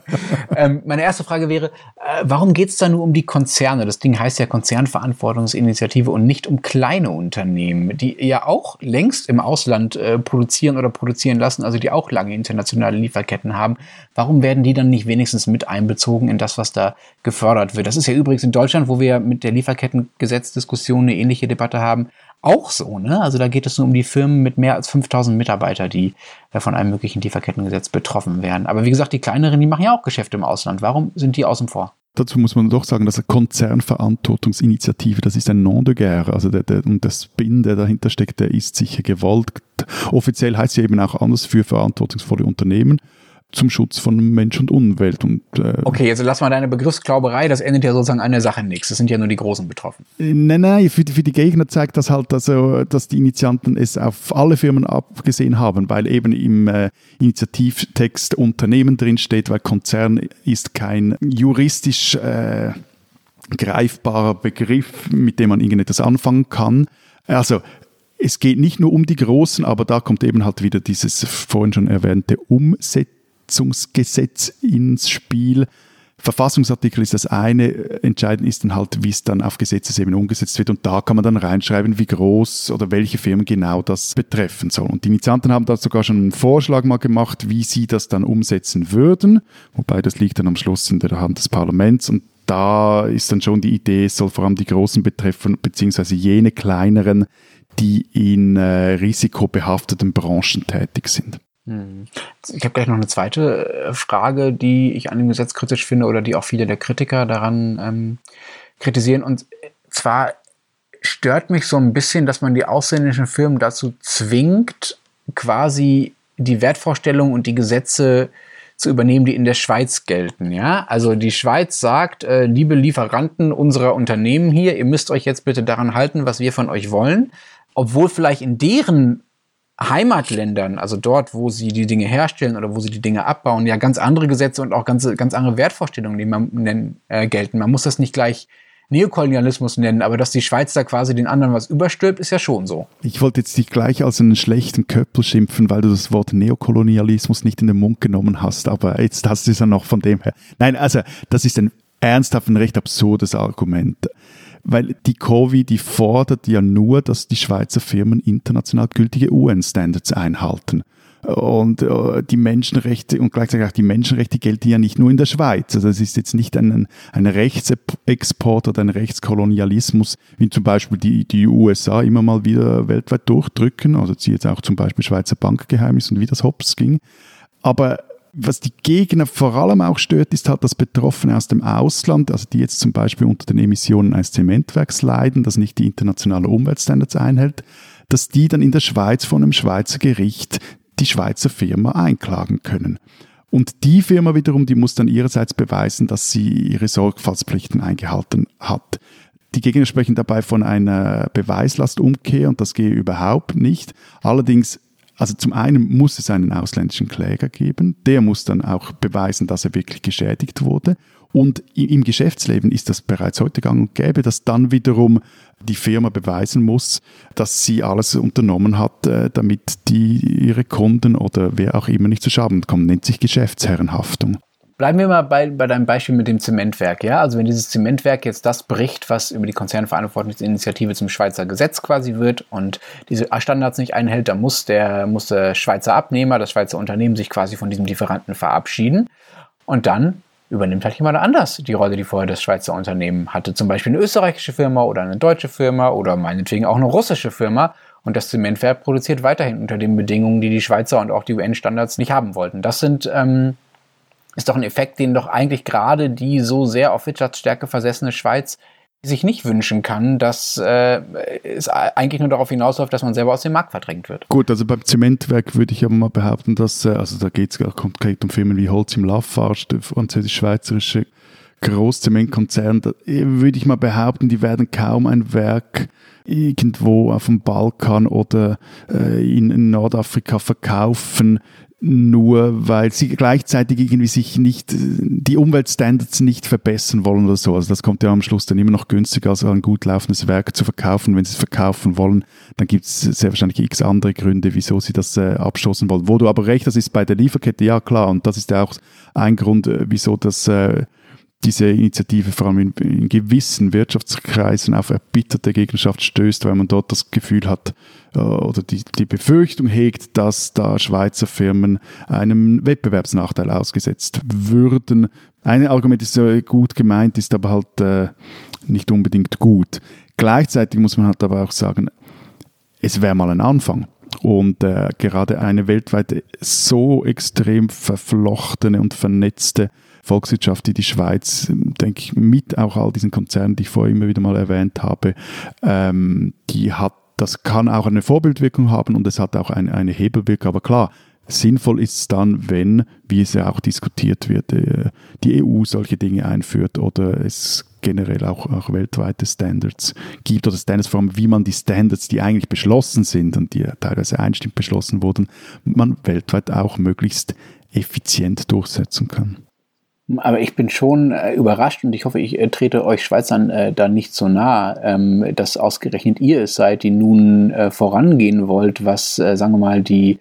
[LAUGHS] ähm, meine erste Frage wäre, äh, warum geht es da nur um die Konzerne? Das Ding heißt ja Konzernverantwortungsinitiative und nicht um kleine Unternehmen, die ja auch längst im Ausland äh, produzieren oder produzieren lassen, also die auch lange internationale Lieferketten haben. Warum werden die dann nicht wenigstens mit einbezogen in das, was da gefördert wird? Das ist ja übrigens in Deutschland, wo wir mit der Lieferkettengesetzdiskussion eine ähnliche Debatte haben, auch so. Ne? Also da geht es nur um die Firmen mit mehr als 5000 Mitarbeiter, die äh, von einem möglichen Lieferkettengesetz betroffen werden. Aber wie gesagt, die kleineren, die machen ja auch Geschäfte im Ausland. Warum sind die außen vor? dazu muss man doch sagen, dass eine Konzernverantwortungsinitiative, das ist ein Nom de guerre. Also der, der, und der Spin, der dahinter steckt, der ist sicher gewollt. Offiziell heißt sie eben auch anders für verantwortungsvolle Unternehmen zum Schutz von Mensch und Umwelt. Und, äh okay, jetzt lass mal deine Begriffsklauberei, das endet ja sozusagen an der Sache nichts. Es sind ja nur die Großen betroffen. Äh, nein, nein, für die, für die Gegner zeigt das halt, also, dass die Initianten es auf alle Firmen abgesehen haben, weil eben im äh, Initiativtext Unternehmen drinsteht, weil Konzern ist kein juristisch äh, greifbarer Begriff, mit dem man irgendetwas anfangen kann. Also es geht nicht nur um die Großen, aber da kommt eben halt wieder dieses vorhin schon erwähnte Umsetzen Verfassungsgesetz ins Spiel. Verfassungsartikel ist das eine, entscheidend ist dann halt, wie es dann auf Gesetzesebene umgesetzt wird und da kann man dann reinschreiben, wie groß oder welche Firmen genau das betreffen soll. Und die Initianten haben da sogar schon einen Vorschlag mal gemacht, wie sie das dann umsetzen würden, wobei das liegt dann am Schluss in der Hand des Parlaments und da ist dann schon die Idee, es soll vor allem die Großen betreffen, beziehungsweise jene kleineren, die in äh, risikobehafteten Branchen tätig sind. Hm. Ich habe gleich noch eine zweite äh, Frage, die ich an dem Gesetz kritisch finde oder die auch viele der Kritiker daran ähm, kritisieren. Und zwar stört mich so ein bisschen, dass man die ausländischen Firmen dazu zwingt, quasi die Wertvorstellungen und die Gesetze zu übernehmen, die in der Schweiz gelten. Ja, also die Schweiz sagt, äh, liebe Lieferanten unserer Unternehmen hier, ihr müsst euch jetzt bitte daran halten, was wir von euch wollen, obwohl vielleicht in deren Heimatländern, also dort, wo sie die Dinge herstellen oder wo sie die Dinge abbauen, ja ganz andere Gesetze und auch ganz, ganz andere Wertvorstellungen die man nennen, äh, gelten. Man muss das nicht gleich Neokolonialismus nennen, aber dass die Schweiz da quasi den anderen was überstülpt, ist ja schon so. Ich wollte jetzt dich gleich als einen schlechten Köppel schimpfen, weil du das Wort Neokolonialismus nicht in den Mund genommen hast, aber jetzt hast du es ja noch von dem her. Nein, also das ist ein ernsthaft ein recht absurdes Argument weil die COVI, die fordert ja nur, dass die Schweizer Firmen international gültige UN-Standards einhalten. Und äh, die Menschenrechte und gleichzeitig auch die Menschenrechte gelten ja nicht nur in der Schweiz. Also es ist jetzt nicht ein, ein Rechtsexport oder ein Rechtskolonialismus, wie zum Beispiel die, die USA immer mal wieder weltweit durchdrücken. Also sie jetzt auch zum Beispiel Schweizer Bankgeheimnis und wie das Hops ging. Aber was die Gegner vor allem auch stört, ist halt, dass Betroffene aus dem Ausland, also die jetzt zum Beispiel unter den Emissionen eines Zementwerks leiden, das nicht die internationalen Umweltstandards einhält, dass die dann in der Schweiz von einem Schweizer Gericht die Schweizer Firma einklagen können. Und die Firma wiederum, die muss dann ihrerseits beweisen, dass sie ihre Sorgfaltspflichten eingehalten hat. Die Gegner sprechen dabei von einer Beweislastumkehr und das gehe überhaupt nicht. Allerdings also zum einen muss es einen ausländischen Kläger geben, der muss dann auch beweisen, dass er wirklich geschädigt wurde. Und im Geschäftsleben ist das bereits heute gang und gäbe, dass dann wiederum die Firma beweisen muss, dass sie alles unternommen hat, äh, damit die ihre Kunden oder wer auch immer nicht zu Schaden kommen. Nennt sich Geschäftsherrenhaftung. Bleiben wir mal bei, bei deinem Beispiel mit dem Zementwerk. Ja? Also wenn dieses Zementwerk jetzt das bricht, was über die Konzernverantwortungsinitiative zum Schweizer Gesetz quasi wird und diese Standards nicht einhält, dann muss der, muss der Schweizer Abnehmer, das Schweizer Unternehmen sich quasi von diesem Lieferanten verabschieden. Und dann übernimmt halt jemand anders die Rolle, die vorher das Schweizer Unternehmen hatte. Zum Beispiel eine österreichische Firma oder eine deutsche Firma oder meinetwegen auch eine russische Firma. Und das Zementwerk produziert weiterhin unter den Bedingungen, die die Schweizer und auch die UN-Standards nicht haben wollten. Das sind ähm, ist doch ein Effekt, den doch eigentlich gerade die so sehr auf Wirtschaftsstärke versessene Schweiz sich nicht wünschen kann, dass äh, es eigentlich nur darauf hinausläuft, dass man selber aus dem Markt verdrängt wird. Gut, also beim Zementwerk würde ich aber mal behaupten, dass, äh, also da geht es konkret um Firmen wie Holz im Lafarge, der französisch-schweizerische Großzementkonzern, äh, würde ich mal behaupten, die werden kaum ein Werk irgendwo auf dem Balkan oder äh, in, in Nordafrika verkaufen, nur weil sie gleichzeitig irgendwie sich nicht, die Umweltstandards nicht verbessern wollen oder so. Also das kommt ja am Schluss dann immer noch günstiger, als ein gut laufendes Werk zu verkaufen. Wenn sie es verkaufen wollen, dann gibt es sehr wahrscheinlich x andere Gründe, wieso sie das äh, abstoßen wollen. Wo du aber recht, das ist bei der Lieferkette, ja klar, und das ist ja auch ein Grund, äh, wieso das äh, diese Initiative vor allem in, in, gewissen Wirtschaftskreisen auf erbitterte Gegnerschaft stößt, weil man dort das Gefühl hat äh, oder die, die Befürchtung hegt, dass da Schweizer Firmen einem Wettbewerbsnachteil ausgesetzt würden. Ein Argument ist äh, gut gemeint, ist aber halt äh, nicht unbedingt gut. Gleichzeitig muss man halt aber auch sagen, es wäre mal ein Anfang. Und äh, gerade eine weltweit so extrem verflochtene und vernetzte Volkswirtschaft, die die Schweiz, denke ich, mit auch all diesen Konzernen, die ich vorher immer wieder mal erwähnt habe, ähm, die hat, das kann auch eine Vorbildwirkung haben und es hat auch eine, eine Hebelwirkung. Aber klar, Sinnvoll ist es dann, wenn, wie es ja auch diskutiert wird, äh, die EU solche Dinge einführt oder es generell auch, auch weltweite Standards gibt oder Standards, vor allem wie man die Standards, die eigentlich beschlossen sind und die teilweise einstimmig beschlossen wurden, man weltweit auch möglichst effizient durchsetzen kann. Aber ich bin schon äh, überrascht und ich hoffe, ich äh, trete euch Schweizern äh, da nicht so nah, ähm, dass ausgerechnet ihr es seid, die nun äh, vorangehen wollt, was, äh, sagen wir mal, die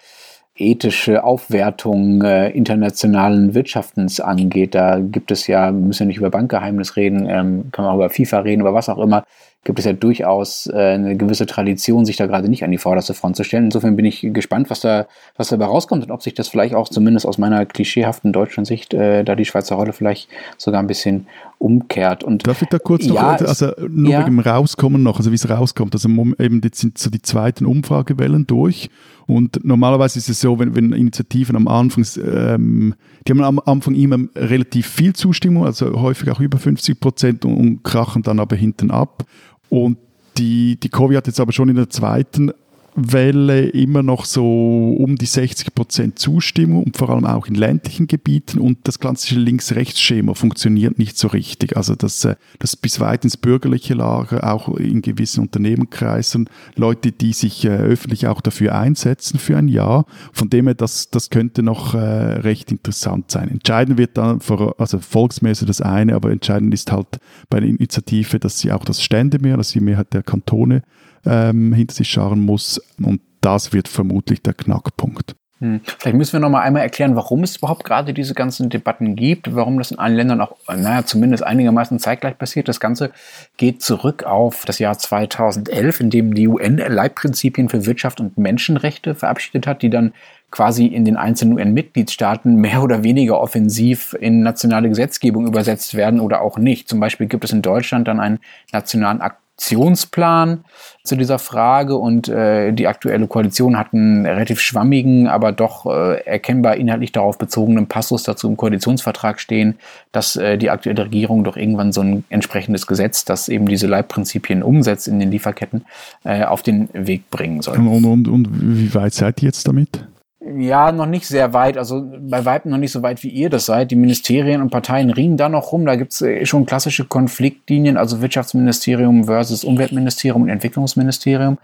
ethische Aufwertung äh, internationalen Wirtschaftens angeht. Da gibt es ja, wir müssen ja nicht über Bankgeheimnis reden, ähm, kann man auch über FIFA reden, über was auch immer, gibt es ja durchaus äh, eine gewisse Tradition, sich da gerade nicht an die vorderste Front zu stellen. Insofern bin ich gespannt, was da, was dabei rauskommt und ob sich das vielleicht auch zumindest aus meiner klischeehaften deutschen Sicht, äh, da die Schweizer Rolle vielleicht sogar ein bisschen umkehrt. Und Darf ich da kurz ja, noch, also nur ja. wegen dem Rauskommen noch, also wie es rauskommt. Also eben jetzt sind so die zweiten Umfragewellen durch und normalerweise ist es so, wenn, wenn Initiativen am Anfang, ähm, die haben am Anfang immer relativ viel Zustimmung, also häufig auch über 50 Prozent und, und krachen dann aber hinten ab. Und die, die Covid hat jetzt aber schon in der zweiten Welle immer noch so um die 60 Prozent Zustimmung und vor allem auch in ländlichen Gebieten und das klassische Links-Rechts-Schema funktioniert nicht so richtig. Also das, äh, das bis weit ins bürgerliche Lager, auch in gewissen Unternehmenkreisen, Leute, die sich äh, öffentlich auch dafür einsetzen für ein Jahr. Von dem her, das, das könnte noch äh, recht interessant sein. Entscheidend wird dann, vor, also volksmäßig das eine, aber entscheidend ist halt bei der Initiative, dass sie auch das Ständemehr, dass die Mehrheit der Kantone ähm, hinter sich scharen muss. Und das wird vermutlich der Knackpunkt. Hm. Vielleicht müssen wir noch mal einmal erklären, warum es überhaupt gerade diese ganzen Debatten gibt, warum das in allen Ländern auch, naja, zumindest einigermaßen zeitgleich passiert. Das Ganze geht zurück auf das Jahr 2011, in dem die UN Leitprinzipien für Wirtschaft und Menschenrechte verabschiedet hat, die dann quasi in den einzelnen UN-Mitgliedstaaten mehr oder weniger offensiv in nationale Gesetzgebung übersetzt werden oder auch nicht. Zum Beispiel gibt es in Deutschland dann einen nationalen Akt Aktionsplan zu dieser Frage und äh, die aktuelle Koalition hat einen relativ schwammigen, aber doch äh, erkennbar inhaltlich darauf bezogenen Passus dazu im Koalitionsvertrag stehen, dass äh, die aktuelle Regierung doch irgendwann so ein entsprechendes Gesetz, das eben diese Leitprinzipien umsetzt in den Lieferketten, äh, auf den Weg bringen soll. Und, und, und wie weit seid ihr jetzt damit? Ja, noch nicht sehr weit, also bei weitem noch nicht so weit, wie ihr das seid. Die Ministerien und Parteien ringen da noch rum. Da gibt's äh, schon klassische Konfliktlinien, also Wirtschaftsministerium versus Umweltministerium und Entwicklungsministerium.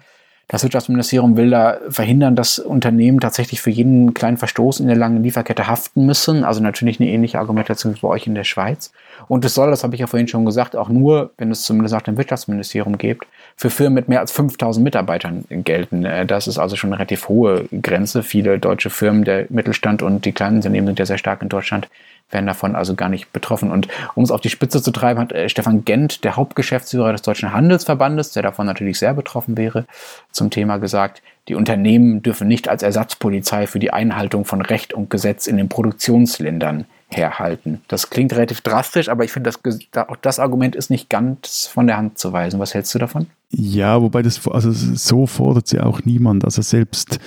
Das Wirtschaftsministerium will da verhindern, dass Unternehmen tatsächlich für jeden kleinen Verstoß in der langen Lieferkette haften müssen. Also natürlich eine ähnliche Argumentation wie bei euch in der Schweiz. Und es soll, das habe ich ja vorhin schon gesagt, auch nur, wenn es zumindest nach dem Wirtschaftsministerium gibt, für Firmen mit mehr als 5000 Mitarbeitern gelten. Äh, das ist also schon eine relativ hohe Grenze. Viele deutsche Firmen, der Mittelstand und die kleinen Unternehmen sind ja sehr stark in Deutschland, werden davon also gar nicht betroffen. Und um es auf die Spitze zu treiben, hat äh, Stefan Gent, der Hauptgeschäftsführer des Deutschen Handelsverbandes, der davon natürlich sehr betroffen wäre, zum Thema gesagt, die Unternehmen dürfen nicht als Ersatzpolizei für die Einhaltung von Recht und Gesetz in den Produktionsländern herhalten. Das klingt relativ drastisch, aber ich finde, das, auch das Argument ist nicht ganz von der Hand zu weisen. Was hältst du davon? Ja, wobei das, also so fordert sie auch niemand. Also selbst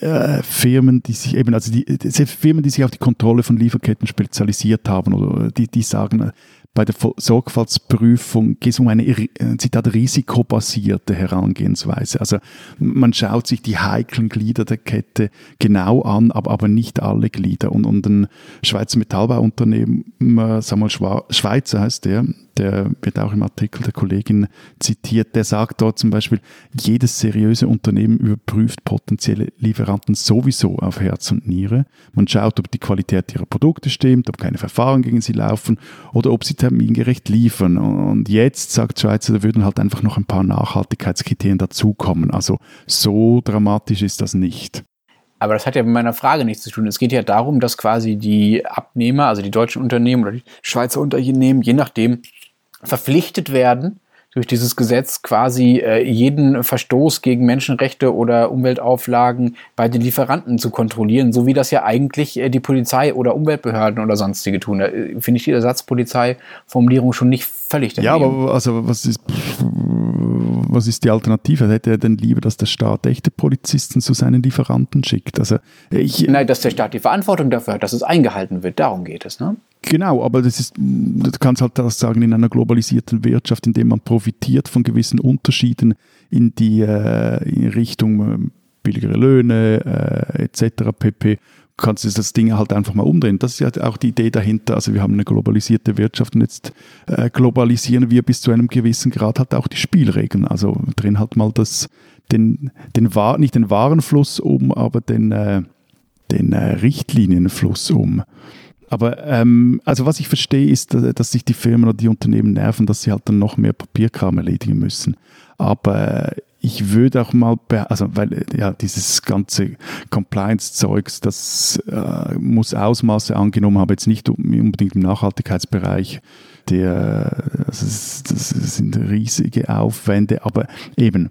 äh, Firmen, die sich eben, also die, selbst Firmen, die sich auf die Kontrolle von Lieferketten spezialisiert haben oder die, die sagen, bei der Sorgfaltsprüfung geht es um eine äh, Zitat, risikobasierte Herangehensweise. Also man schaut sich die heiklen Glieder der Kette genau an, aber, aber nicht alle Glieder. Und, und ein Schweizer Metallbauunternehmer, Samuel Schweizer heißt der, der wird auch im Artikel der Kollegin zitiert, der sagt dort zum Beispiel, jedes seriöse Unternehmen überprüft potenzielle Lieferanten sowieso auf Herz und Niere. Man schaut, ob die Qualität ihrer Produkte stimmt, ob keine Verfahren gegen sie laufen oder ob sie termingerecht liefern. Und jetzt, sagt Schweizer, da würden halt einfach noch ein paar Nachhaltigkeitskriterien dazukommen. Also so dramatisch ist das nicht. Aber das hat ja mit meiner Frage nichts zu tun. Es geht ja darum, dass quasi die Abnehmer, also die deutschen Unternehmen oder die Schweizer Unternehmen, je nachdem, verpflichtet werden, durch dieses Gesetz quasi äh, jeden Verstoß gegen Menschenrechte oder Umweltauflagen bei den Lieferanten zu kontrollieren, so wie das ja eigentlich äh, die Polizei oder Umweltbehörden oder sonstige tun. Da äh, finde ich die Ersatzpolizei-Formulierung schon nicht völlig daneben. Ja, aber also was ist, was ist die Alternative? Hätte er denn lieber, dass der Staat echte Polizisten zu seinen Lieferanten schickt? Also ich, Nein, dass der Staat die Verantwortung dafür hat, dass es eingehalten wird. Darum geht es, ne? Genau, aber das ist, du kannst halt das sagen, in einer globalisierten Wirtschaft, in der man profitiert von gewissen Unterschieden in die äh, in Richtung äh, billigere Löhne äh, etc. pp kannst du das Ding halt einfach mal umdrehen. Das ist ja auch die Idee dahinter. Also wir haben eine globalisierte Wirtschaft und jetzt äh, globalisieren wir bis zu einem gewissen Grad halt auch die Spielregeln. Also drehen halt mal das, den, den nicht den Warenfluss um, aber den, äh, den äh, Richtlinienfluss um. Aber ähm, also was ich verstehe, ist, dass sich die Firmen oder die Unternehmen nerven, dass sie halt dann noch mehr Papierkram erledigen müssen. Aber ich würde auch mal, also weil ja dieses ganze Compliance-Zeugs, das äh, muss Ausmaße angenommen haben, jetzt nicht unbedingt im Nachhaltigkeitsbereich. Der, das, das sind riesige Aufwände, aber eben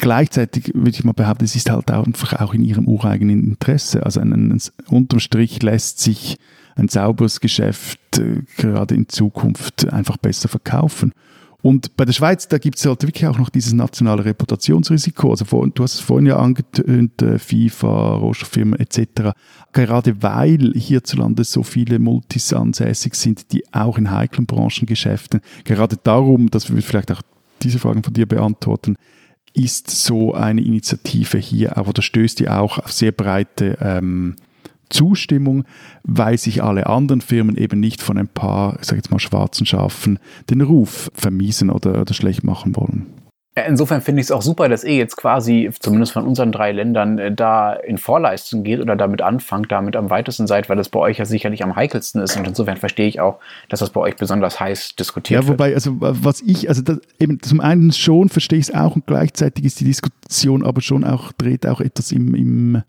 Gleichzeitig würde ich mal behaupten, es ist halt einfach auch in ihrem ureigenen Interesse. Also ein, ein, unterm Strich lässt sich ein sauberes Geschäft äh, gerade in Zukunft einfach besser verkaufen. Und bei der Schweiz, da gibt es halt wirklich auch noch dieses nationale Reputationsrisiko. Also vor, du hast es vorhin ja angetönt, äh, FIFA, Rohstofffirmen etc. Gerade weil hierzulande so viele Multis ansässig sind, die auch in heiklen Branchen geschäften. Gerade darum, das würde vielleicht auch diese Fragen von dir beantworten, ist so eine Initiative hier, aber da stößt die auch auf sehr breite ähm, Zustimmung, weil sich alle anderen Firmen eben nicht von ein paar, ich sage jetzt mal, schwarzen Schafen den Ruf vermiesen oder, oder schlecht machen wollen. Insofern finde ich es auch super, dass ihr jetzt quasi, zumindest von unseren drei Ländern, äh, da in Vorleistung geht oder damit anfangt, damit am weitesten seid, weil das bei euch ja sicherlich am heikelsten ist. Und insofern verstehe ich auch, dass das bei euch besonders heiß diskutiert wird. Ja, wobei, also was ich, also das, eben zum einen schon verstehe ich es auch und gleichzeitig ist die Diskussion aber schon auch, dreht auch etwas im, im,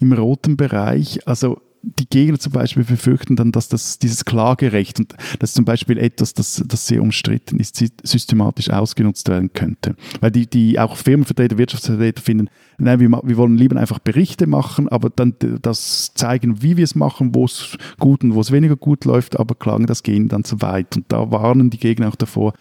im roten Bereich. Also die Gegner zum Beispiel befürchten dann, dass das, dieses Klagerecht, und das ist zum Beispiel etwas, das, das sehr umstritten ist, systematisch ausgenutzt werden könnte. Weil die, die auch Firmenvertreter, Wirtschaftsvertreter finden, nein, wir, wir wollen lieber einfach Berichte machen, aber dann das zeigen, wie wir es machen, wo es gut und wo es weniger gut läuft, aber klagen das gehen dann zu weit. Und da warnen die Gegner auch davor,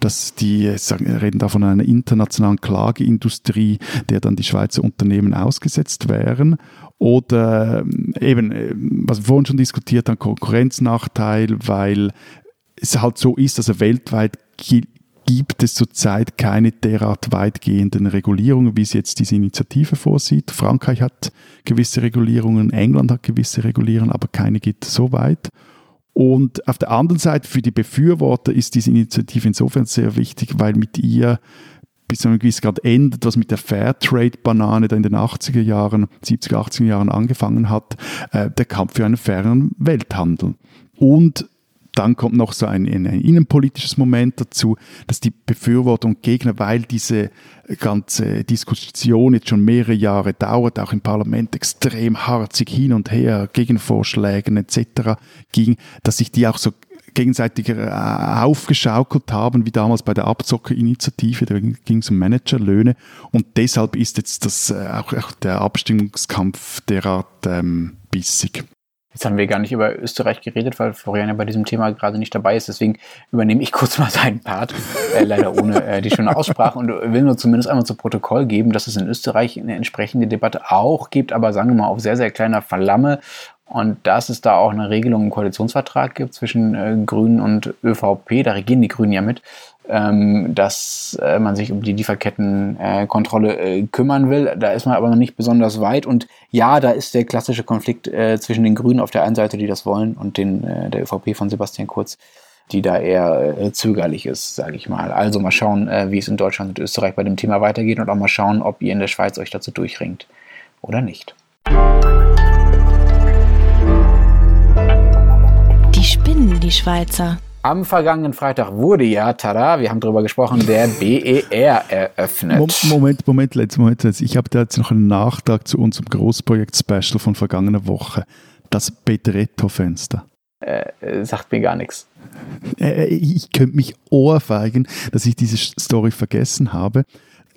dass die sagen, reden da von einer internationalen Klageindustrie, der dann die Schweizer Unternehmen ausgesetzt wären. Oder ähm, eben, äh, was wir vorhin schon diskutiert haben, Konkurrenznachteil, weil es halt so ist, also weltweit gibt es zurzeit keine derart weitgehenden Regulierungen, wie es jetzt diese Initiative vorsieht. Frankreich hat gewisse Regulierungen, England hat gewisse Regulierungen, aber keine geht so weit. Und auf der anderen Seite für die Befürworter ist diese Initiative insofern sehr wichtig, weil mit ihr bis zu einem gewissen Grad endet, was mit der Fairtrade-Banane da in den 80er Jahren, 70er, 80er Jahren angefangen hat, äh, der Kampf für einen fairen Welthandel. Und dann kommt noch so ein, ein, ein, innenpolitisches Moment dazu, dass die Befürworter und Gegner, weil diese ganze Diskussion jetzt schon mehrere Jahre dauert, auch im Parlament extrem harzig hin und her, Gegenvorschlägen etc. ging, dass sich die auch so gegenseitig äh, aufgeschaukelt haben, wie damals bei der Abzockerinitiative, da ging es um Managerlöhne und deshalb ist jetzt das äh, auch, auch, der Abstimmungskampf derart ähm, bissig. Jetzt haben wir gar nicht über Österreich geredet, weil Florian ja bei diesem Thema gerade nicht dabei ist. Deswegen übernehme ich kurz mal [LAUGHS] seinen Part, äh, leider ohne äh, die schöne Aussprache und will nur zumindest einmal zu Protokoll geben, dass es in Österreich eine entsprechende Debatte auch gibt, aber sagen wir mal auf sehr, sehr kleiner Verlamme und dass es da auch eine Regelung im Koalitionsvertrag gibt zwischen äh, Grünen und ÖVP, da regieren die Grünen ja mit, ähm, dass äh, man sich um die Lieferkettenkontrolle äh, kümmern will. Da ist man aber noch nicht besonders weit. Und ja, da ist der klassische Konflikt äh, zwischen den Grünen auf der einen Seite, die das wollen, und den, äh, der ÖVP von Sebastian Kurz, die da eher äh, zögerlich ist, sage ich mal. Also mal schauen, äh, wie es in Deutschland und Österreich bei dem Thema weitergeht und auch mal schauen, ob ihr in der Schweiz euch dazu durchringt oder nicht. Spinnen die Schweizer. Am vergangenen Freitag wurde ja, tada, wir haben darüber gesprochen, der [LAUGHS] BER eröffnet. Moment, Moment, letztes Moment. Letzt. Ich habe da jetzt noch einen Nachtrag zu unserem Großprojekt-Special von vergangener Woche. Das Bedretto-Fenster. Äh, äh, sagt mir gar nichts. Äh, ich könnte mich ohrfeigen, dass ich diese Story vergessen habe.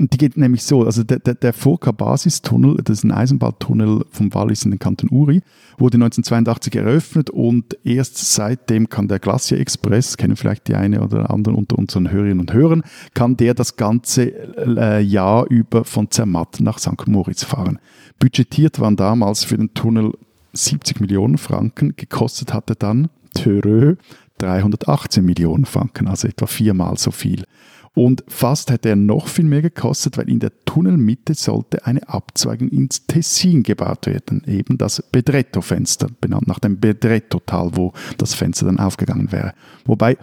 Die geht nämlich so, also der, der, der Furka-Basistunnel, das ist ein Eisenbahntunnel vom Wallis in den Kanton Uri, wurde 1982 eröffnet und erst seitdem kann der Glacier Express, kennen vielleicht die eine oder anderen unter unseren Hörerinnen und Hörern, kann der das ganze äh, Jahr über von Zermatt nach St. Moritz fahren. Budgetiert waren damals für den Tunnel 70 Millionen Franken, gekostet hatte dann Törö 318 Millionen Franken, also etwa viermal so viel. Und fast hätte er noch viel mehr gekostet, weil in der Tunnelmitte sollte eine Abzweigung ins Tessin gebaut werden. Eben das Bedretto-Fenster, benannt nach dem Bedretto-Tal, wo das Fenster dann aufgegangen wäre. Wobei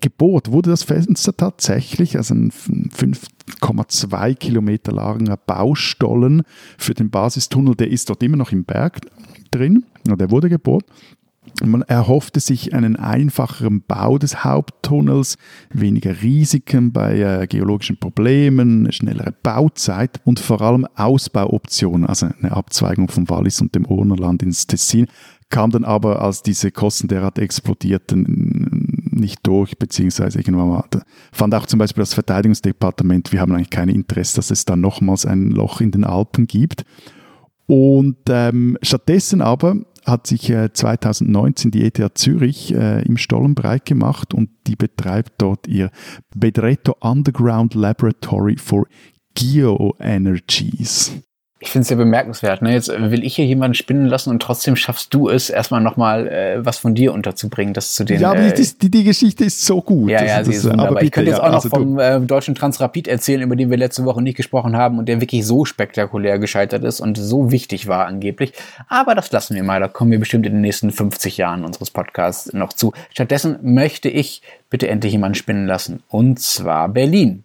Gebot wurde das Fenster tatsächlich, also ein 5,2 Kilometer langer Baustollen für den Basistunnel, der ist dort immer noch im Berg drin, der wurde gebohrt. Man erhoffte sich einen einfacheren Bau des Haupttunnels, weniger Risiken bei äh, geologischen Problemen, eine schnellere Bauzeit und vor allem Ausbauoptionen, also eine Abzweigung vom Wallis und dem Urnerland ins Tessin, kam dann aber, als diese Kosten derart explodierten, nicht durch, beziehungsweise irgendwann mal, fand auch zum Beispiel das Verteidigungsdepartement, wir haben eigentlich kein Interesse, dass es da nochmals ein Loch in den Alpen gibt. Und ähm, stattdessen aber hat sich äh, 2019 die ETH Zürich äh, im Stollen breit gemacht und die betreibt dort ihr Bedretto Underground Laboratory for Geoenergies. Ich finde es sehr bemerkenswert. Ne? Jetzt will ich hier jemanden spinnen lassen und trotzdem schaffst du es, erstmal nochmal äh, was von dir unterzubringen, das zu den. Ja, aber äh, die, die, die, Geschichte ist so gut. Ja, ja, sie ist wunderbar. Aber ich könnte jetzt auch noch also vom äh, deutschen Transrapid erzählen, über den wir letzte Woche nicht gesprochen haben und der wirklich so spektakulär gescheitert ist und so wichtig war angeblich. Aber das lassen wir mal. Da kommen wir bestimmt in den nächsten 50 Jahren unseres Podcasts noch zu. Stattdessen möchte ich bitte endlich jemanden spinnen lassen. Und zwar Berlin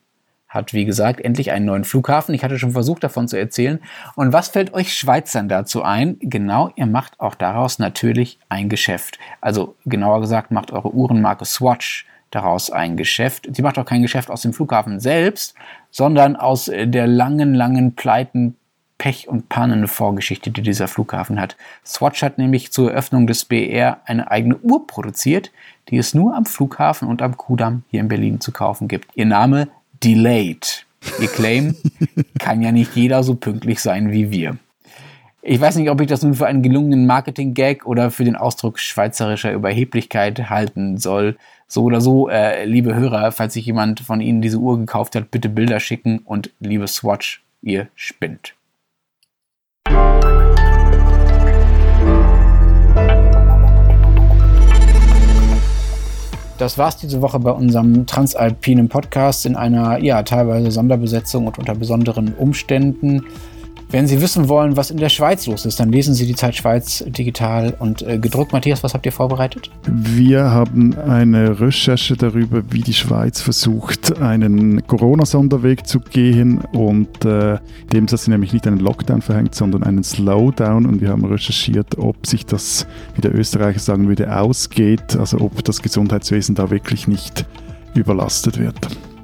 hat, wie gesagt, endlich einen neuen Flughafen. Ich hatte schon versucht, davon zu erzählen. Und was fällt euch Schweizern dazu ein? Genau, ihr macht auch daraus natürlich ein Geschäft. Also genauer gesagt, macht eure Uhrenmarke Swatch daraus ein Geschäft. Sie macht auch kein Geschäft aus dem Flughafen selbst, sondern aus der langen, langen Pleiten, Pech und Pannen Vorgeschichte, die dieser Flughafen hat. Swatch hat nämlich zur Eröffnung des BR eine eigene Uhr produziert, die es nur am Flughafen und am Kudamm hier in Berlin zu kaufen gibt. Ihr Name delayed. Ihr Claim [LAUGHS] kann ja nicht jeder so pünktlich sein wie wir. Ich weiß nicht, ob ich das nun für einen gelungenen Marketing-Gag oder für den Ausdruck schweizerischer Überheblichkeit halten soll. So oder so, äh, liebe Hörer, falls sich jemand von Ihnen diese Uhr gekauft hat, bitte Bilder schicken und liebe Swatch, ihr spinnt. Das war's diese Woche bei unserem Transalpinen Podcast in einer ja teilweise Sonderbesetzung und unter besonderen Umständen. Wenn Sie wissen wollen, was in der Schweiz los ist, dann lesen Sie die Zeit Schweiz digital und äh, gedruckt. Matthias, was habt ihr vorbereitet? Wir haben eine Recherche darüber, wie die Schweiz versucht, einen Corona-Sonderweg zu gehen und äh, dem, dass sie nämlich nicht einen Lockdown verhängt, sondern einen Slowdown. Und wir haben recherchiert, ob sich das, wie der Österreicher sagen würde, ausgeht, also ob das Gesundheitswesen da wirklich nicht überlastet wird.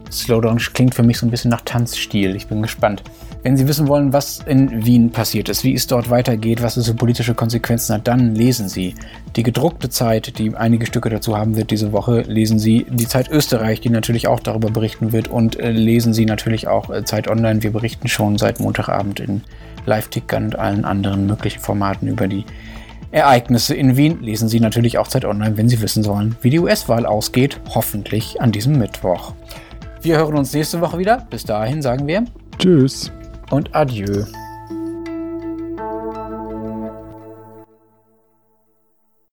Slowdown klingt für mich so ein bisschen nach Tanzstil. Ich bin gespannt. Wenn Sie wissen wollen, was in Wien passiert ist, wie es dort weitergeht, was es für politische Konsequenzen hat, dann lesen Sie die gedruckte Zeit, die einige Stücke dazu haben wird diese Woche. Lesen Sie die Zeit Österreich, die natürlich auch darüber berichten wird. Und äh, lesen Sie natürlich auch äh, Zeit Online. Wir berichten schon seit Montagabend in Live-Ticker und allen anderen möglichen Formaten über die Ereignisse in Wien. Lesen Sie natürlich auch Zeit Online, wenn Sie wissen wollen, wie die US-Wahl ausgeht. Hoffentlich an diesem Mittwoch. Wir hören uns nächste Woche wieder. Bis dahin sagen wir Tschüss und Adieu.